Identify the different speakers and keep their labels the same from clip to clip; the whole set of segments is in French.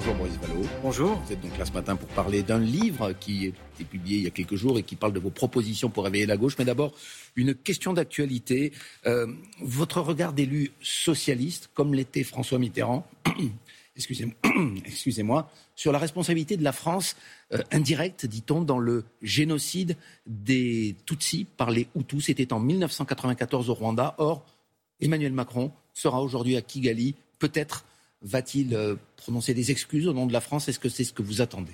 Speaker 1: Bonjour Maurice Vallot.
Speaker 2: Bonjour.
Speaker 1: Vous êtes donc là ce matin pour parler d'un livre qui a été publié il y a quelques jours et qui parle de vos propositions pour réveiller la gauche. Mais d'abord, une question d'actualité. Euh, votre regard d'élu socialiste, comme l'était François Mitterrand, excusez-moi, sur la responsabilité de la France euh, indirecte, dit-on, dans le génocide des Tutsis par les Hutus. C'était en 1994 au Rwanda. Or, Emmanuel Macron sera aujourd'hui à Kigali, peut-être va-t-il euh, prononcer des excuses au nom de la France? Est-ce que c'est ce que vous attendez?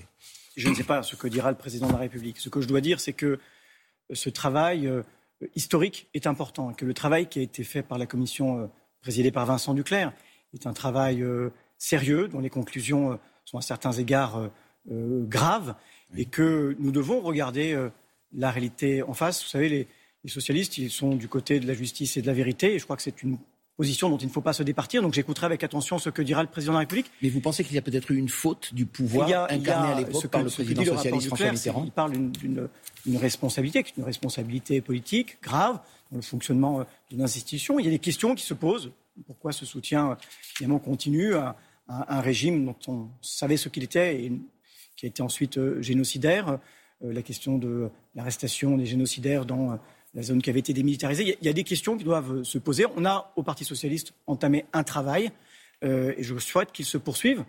Speaker 2: Je ne sais pas ce que dira le président de la République. Ce que je dois dire, c'est que euh, ce travail euh, historique est important, que le travail qui a été fait par la commission présidée par Vincent Duclerc est un travail sérieux, dont les conclusions sont à certains égards graves, et que nous devons regarder la réalité en face. Vous savez, les, les socialistes, ils sont du côté de la justice et de la vérité, et je crois que c'est une position dont il ne faut pas se départir. Donc j'écouterai avec attention ce que dira le président de la République.
Speaker 1: Mais vous pensez qu'il y a peut-être eu une faute du pouvoir incarné à l'époque par le président socialiste François Mitterrand
Speaker 2: Il parle d'une responsabilité, une responsabilité politique grave dans le fonctionnement euh, d'une institution. Il y a des questions qui se posent. Pourquoi ce soutien évidemment continue à, un régime dont on savait ce qu'il était et qui a été ensuite euh, génocidaire? Euh, La question de l'arrestation des génocidaires dans la zone qui avait été démilitarisée. Il y a des questions qui doivent se poser. On a, au Parti socialiste, entamé un travail euh, et je souhaite qu'il se poursuive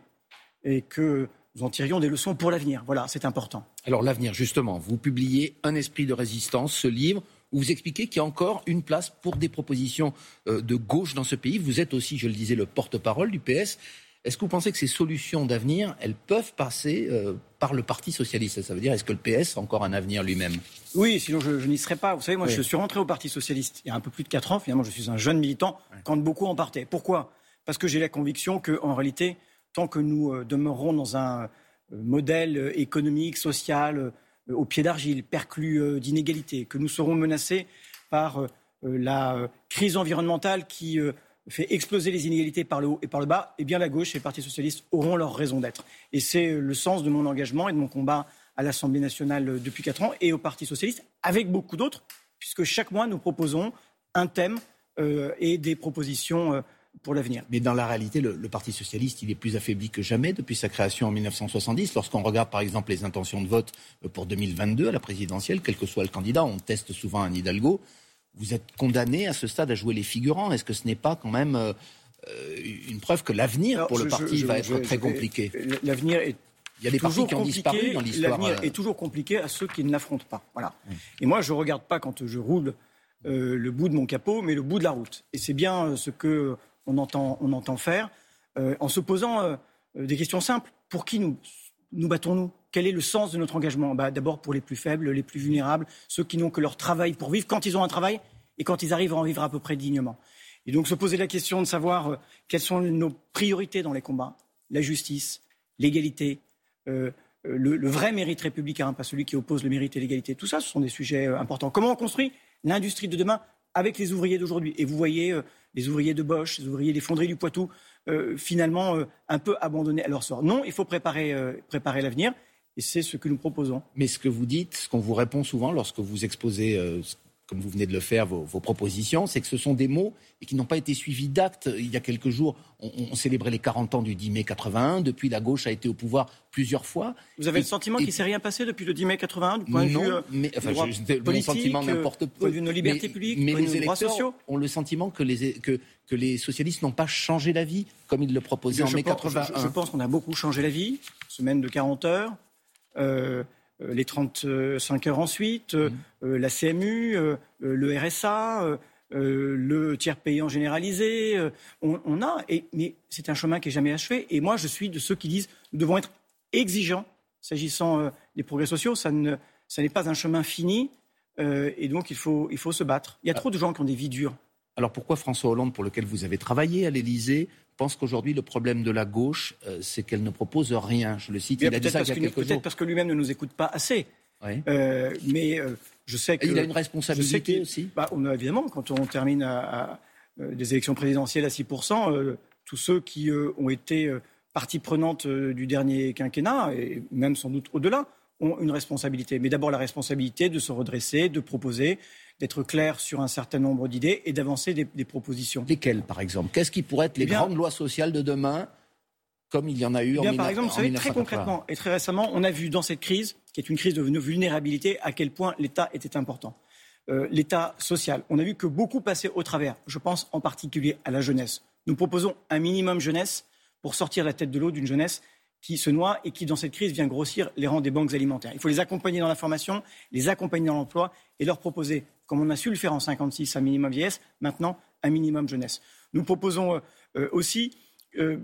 Speaker 2: et que nous en tirions des leçons pour l'avenir. Voilà, c'est important.
Speaker 1: Alors l'avenir, justement, vous publiez Un esprit de résistance, ce livre où vous expliquez qu'il y a encore une place pour des propositions euh, de gauche dans ce pays. Vous êtes aussi, je le disais, le porte-parole du PS. Est-ce que vous pensez que ces solutions d'avenir, elles peuvent passer euh, par le Parti socialiste? Ça veut dire, est-ce que le PS a encore un avenir lui-même?
Speaker 2: Oui, sinon je, n'y serais pas. Vous savez, moi, je suis rentré au Parti socialiste il y a un peu plus de 4 ans. Finalement, je suis un jeune militant quand beaucoup en partaient. Pourquoi? Parce que j'ai la conviction qu'en réalité, tant que nous euh, demeurerons dans un euh, modèle économique, social, au pied d'argile, perclus d'inégalités, que nous serons menacés par la crise environnementale qui fait exploser les inégalités par le haut et par le bas, eh bien la gauche et le Parti socialiste auront leur raison d'être. Et c'est le sens de mon engagement et de mon combat à l'Assemblée nationale depuis quatre ans et au Parti socialiste, avec beaucoup d'autres, puisque chaque mois nous proposons un thème euh, et des propositions. Euh, pour l'avenir.
Speaker 1: Mais dans la réalité, le, le, Parti socialiste, il est plus affaibli que jamais depuis sa création en 1970. Lorsqu'on regarde par exemple les intentions de vote euh, pour 2022 à la présidentielle, quel que soit le candidat, on teste souvent un Hidalgo vous êtes condamné à ce stade à jouer les figurants. Est-ce que ce n'est pas quand même euh, une preuve que l'avenir pour le parti va être très compliqué?
Speaker 2: L'avenir est
Speaker 1: il y a des partis qui ont disparu dans l'histoire.
Speaker 2: L'avenir euh. est toujours compliqué à ceux qui ne l'affrontent pas. Voilà. Et moi, je ne regarde pas quand je roule euh, le bout de mon capot, mais le bout de la route. Et c'est bien ce que on entend, on entend faire en se posant des questions simples. Pour qui nous, nous battons-nous? Quel est le sens de notre engagement? Bah, D'abord pour les plus faibles, les plus vulnérables, ceux qui n'ont que leur travail pour vivre, quand ils ont un travail et quand ils arrivent à en vivre à peu près dignement. Et donc se poser la question de savoir euh, quelles sont nos priorités dans les combats, la justice, l'égalité, euh, euh, le, vrai mérite républicain, pas celui qui oppose le mérite et l'égalité. Tout ça, ce sont des sujets importants. Comment on construit l'industrie de demain avec les ouvriers d'aujourd'hui? Et vous voyez les ouvriers de Bosch, les ouvriers des fonderies du Poitou, finalement un peu abandonnés à leur sort. Non, il faut préparer, préparer l'avenir. Et c'est ce que nous proposons.
Speaker 1: Mais ce que vous dites, ce qu'on vous répond souvent lorsque vous exposez comme vous venez de le faire, vos, propositions, c'est que ce sont des mots et qui n'ont pas été suivis d'actes. Il y a quelques jours, on, célébrait les 40 ans du 10 mai 81. Depuis, la gauche a été au pouvoir plusieurs fois.
Speaker 2: Vous avez le sentiment qu'il ne s'est rien passé depuis le 10 mai 81 du point de vue
Speaker 1: euh, mais, enfin, mon sentiment n'importe
Speaker 2: peu. de nos libertés publiques,
Speaker 1: mais les
Speaker 2: électeurs sociaux.
Speaker 1: ont le sentiment que les, que, que les socialistes n'ont pas changé la vie comme ils le proposaient en mai 81.
Speaker 2: Je, pense qu'on a beaucoup changé la vie. Semaine de 40 heures. Euh, euh, les 35 heures ensuite, euh, mmh. la CMU, le RSA, le tiers payant généralisé. On, a, et, mais c'est un chemin qui n'est jamais achevé. Et moi, je suis de ceux qui disent nous devons être exigeants s'agissant des progrès sociaux. Ça, ne, ça n'est pas un chemin fini. et donc, il faut, il faut se battre. Il y a ah. trop de gens qui ont des vies dures.
Speaker 1: Alors pourquoi François Hollande, pour lequel vous avez travaillé à l'Élysée, pense qu'aujourd'hui, le problème de la gauche, euh, c'est qu'elle ne propose rien? Je le cite,
Speaker 2: il a dit ça il y a quelques Peut-être parce que lui-même ne nous écoute pas assez. Euh, mais euh, je sais qu'il
Speaker 1: a une responsabilité aussi.
Speaker 2: Bah, on a, évidemment, quand on termine à, des élections présidentielles à 6%, tous ceux qui ont été partie prenante du dernier quinquennat, et même sans doute au-delà, ont une responsabilité. Mais d'abord la responsabilité de se redresser, de proposer, d'être clair sur un certain nombre d'idées et d'avancer des, propositions.
Speaker 1: Lesquelles, par exemple? Qu'est-ce qui pourrait être les eh grandes lois sociales de demain comme il y en a eu
Speaker 2: eh
Speaker 1: en,
Speaker 2: Par exemple, vous savez, très concrètement et très récemment, on a vu dans cette crise, qui est une crise de vulnérabilité, à quel point l'État était important. Euh, L'État social. On a vu que beaucoup passaient au travers. Je pense en particulier à la jeunesse. Nous proposons un minimum jeunesse pour sortir la tête de l'eau d'une jeunesse qui se noie et qui, dans cette crise, vient grossir les rangs des banques alimentaires. Il faut les accompagner dans la formation, les accompagner dans l'emploi et leur proposer, comme on a su le faire en 56, un minimum vieillesse, maintenant un minimum jeunesse. Nous proposons euh, euh, aussi euh,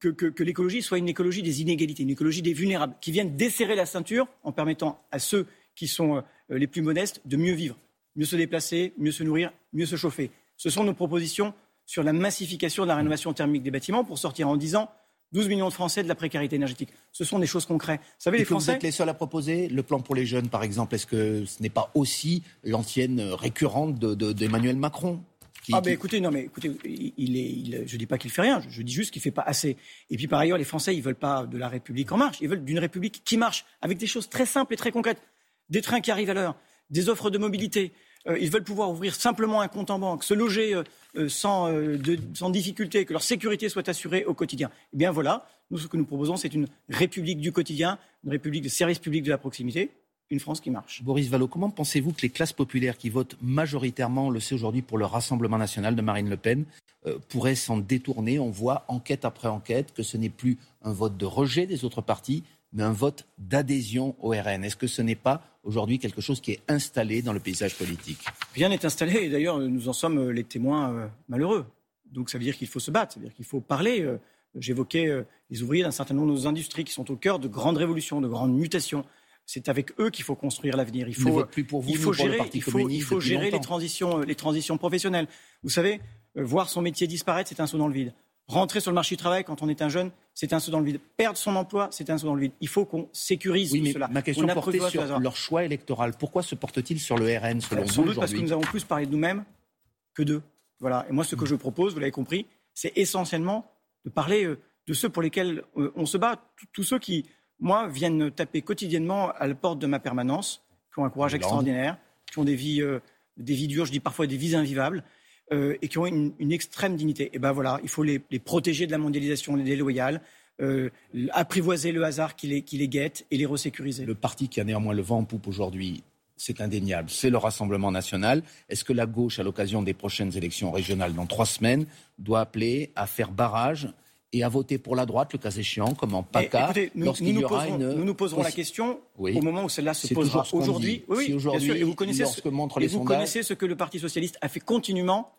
Speaker 2: que, l'écologie soit une écologie des inégalités, une écologie des vulnérables, qui vienne desserrer la ceinture en permettant à ceux qui sont les plus modestes de mieux vivre, mieux se déplacer, mieux se nourrir, mieux se chauffer. Ce sont nos propositions sur la massification de la rénovation thermique des bâtiments pour sortir en 10 ans 12 millions de Français de la précarité énergétique. Ce sont des choses concrètes. Vous savez, les Français.
Speaker 1: Vous êtes les seuls à proposer le plan pour les jeunes, par exemple. Est-ce que ce n'est pas aussi l'ancienne récurrente d'Emmanuel de, Macron
Speaker 2: ah ben écoutez, non mais écoutez, il est, je dis pas qu'il fait rien, je, dis juste qu'il fait pas assez. Et puis par ailleurs, les Français, ils veulent pas de la République en marche, ils veulent d'une République qui marche, avec des choses très simples et très concrètes, des trains qui arrivent à l'heure, des offres de mobilité, ils veulent pouvoir ouvrir simplement un compte en banque, se loger euh, euh, sans, difficulté, que leur sécurité soit assurée au quotidien. Eh bien voilà, nous, ce que nous proposons, c'est une république du quotidien, une république de service public de la proximité, une France qui marche.
Speaker 1: Boris Vallot, comment pensez-vous que les classes populaires qui votent majoritairement, on le sait aujourd'hui, pour le Rassemblement national de Marine Le Pen, pourraient s'en détourner? On voit enquête après enquête que ce n'est plus un vote de rejet des autres partis, mais un vote d'adhésion au RN. Est-ce que ce n'est pas aujourd'hui quelque chose qui est installé dans le paysage politique?
Speaker 2: Rien n'est installé, et d'ailleurs nous en sommes euh, les témoins euh, malheureux. Donc ça veut dire qu'il faut se battre, ça veut dire qu'il faut parler. Euh, j'évoquais les ouvriers d'un certain nombre de nos industries qui sont au cœur de grandes révolutions, de grandes mutations. C'est avec eux qu'il faut construire l'avenir.
Speaker 1: Il faut, plus pour vous,
Speaker 2: il faut gérer,
Speaker 1: il
Speaker 2: faut, il faut gérer les transitions, les transitions professionnelles. Vous savez, voir son métier disparaître, c'est un saut dans le vide. Rentrer sur le marché du travail quand on est un jeune, c'est un saut dans le vide. Perdre son emploi, c'est un saut dans le vide. Il faut qu'on sécurise
Speaker 1: oui, mais
Speaker 2: cela.
Speaker 1: Ma question portait sur leur choix électoral. Pourquoi se porte-t-il sur le RN selon
Speaker 2: Sans doute parce que nous avons plus parlé de nous-mêmes que d'eux. Voilà. Et moi, ce que je propose, vous l'avez compris, c'est essentiellement de parler euh, de ceux pour lesquels euh, on se bat. Tous ceux qui, moi, viennent taper quotidiennement à la porte de ma permanence, qui ont un courage extraordinaire, qui ont des vies, euh, des vies dures, je dis parfois des vies invivables. Euh, et qui ont une, extrême dignité. Et ben voilà, il faut les, protéger de la mondialisation déloyale, euh, apprivoiser le hasard qui les, qui les guette et les resécuriser.
Speaker 1: Le parti qui a néanmoins le vent en poupe aujourd'hui, c'est indéniable, c'est le Rassemblement national. Est-ce que la gauche, à l'occasion des prochaines élections régionales dans trois semaines, doit appeler à faire barrage et à voter pour la droite, le cas écéchéant, comme en PACA,
Speaker 2: lorsqu'il y aura une... Nous nous poserons la question au moment où celle-là se posera. Aujourd'hui, oui, aujourd'hui, et vous connaissez, ce, et vous connaissez ce que le Parti socialiste a fait continuellement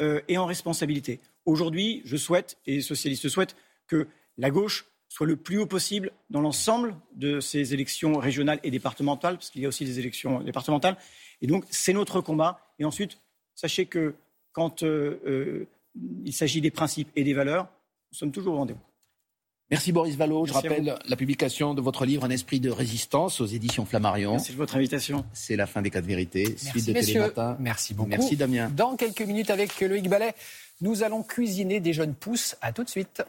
Speaker 2: euh, et en responsabilité. Aujourd'hui, je souhaite, et les socialistes souhaitent, que la gauche soit le plus haut possible dans l'ensemble de ces élections régionales et départementales, parce qu'il y a aussi des élections départementales. Et donc, c'est notre combat. Et ensuite, sachez que quand euh, euh, il s'agit des principes et des valeurs, nous sommes toujours au rendez-vous.
Speaker 1: Merci Boris Vallot. Je rappelle la publication de votre livre Un esprit de résistance aux éditions Flammarion.
Speaker 2: Merci de votre invitation.
Speaker 1: C'est la fin des quatre vérités.
Speaker 3: Merci Suite de messieurs. Merci beaucoup.
Speaker 1: Merci Damien.
Speaker 3: Dans quelques minutes avec Loïc Ballet, nous allons cuisiner des jeunes pousses. À tout de suite.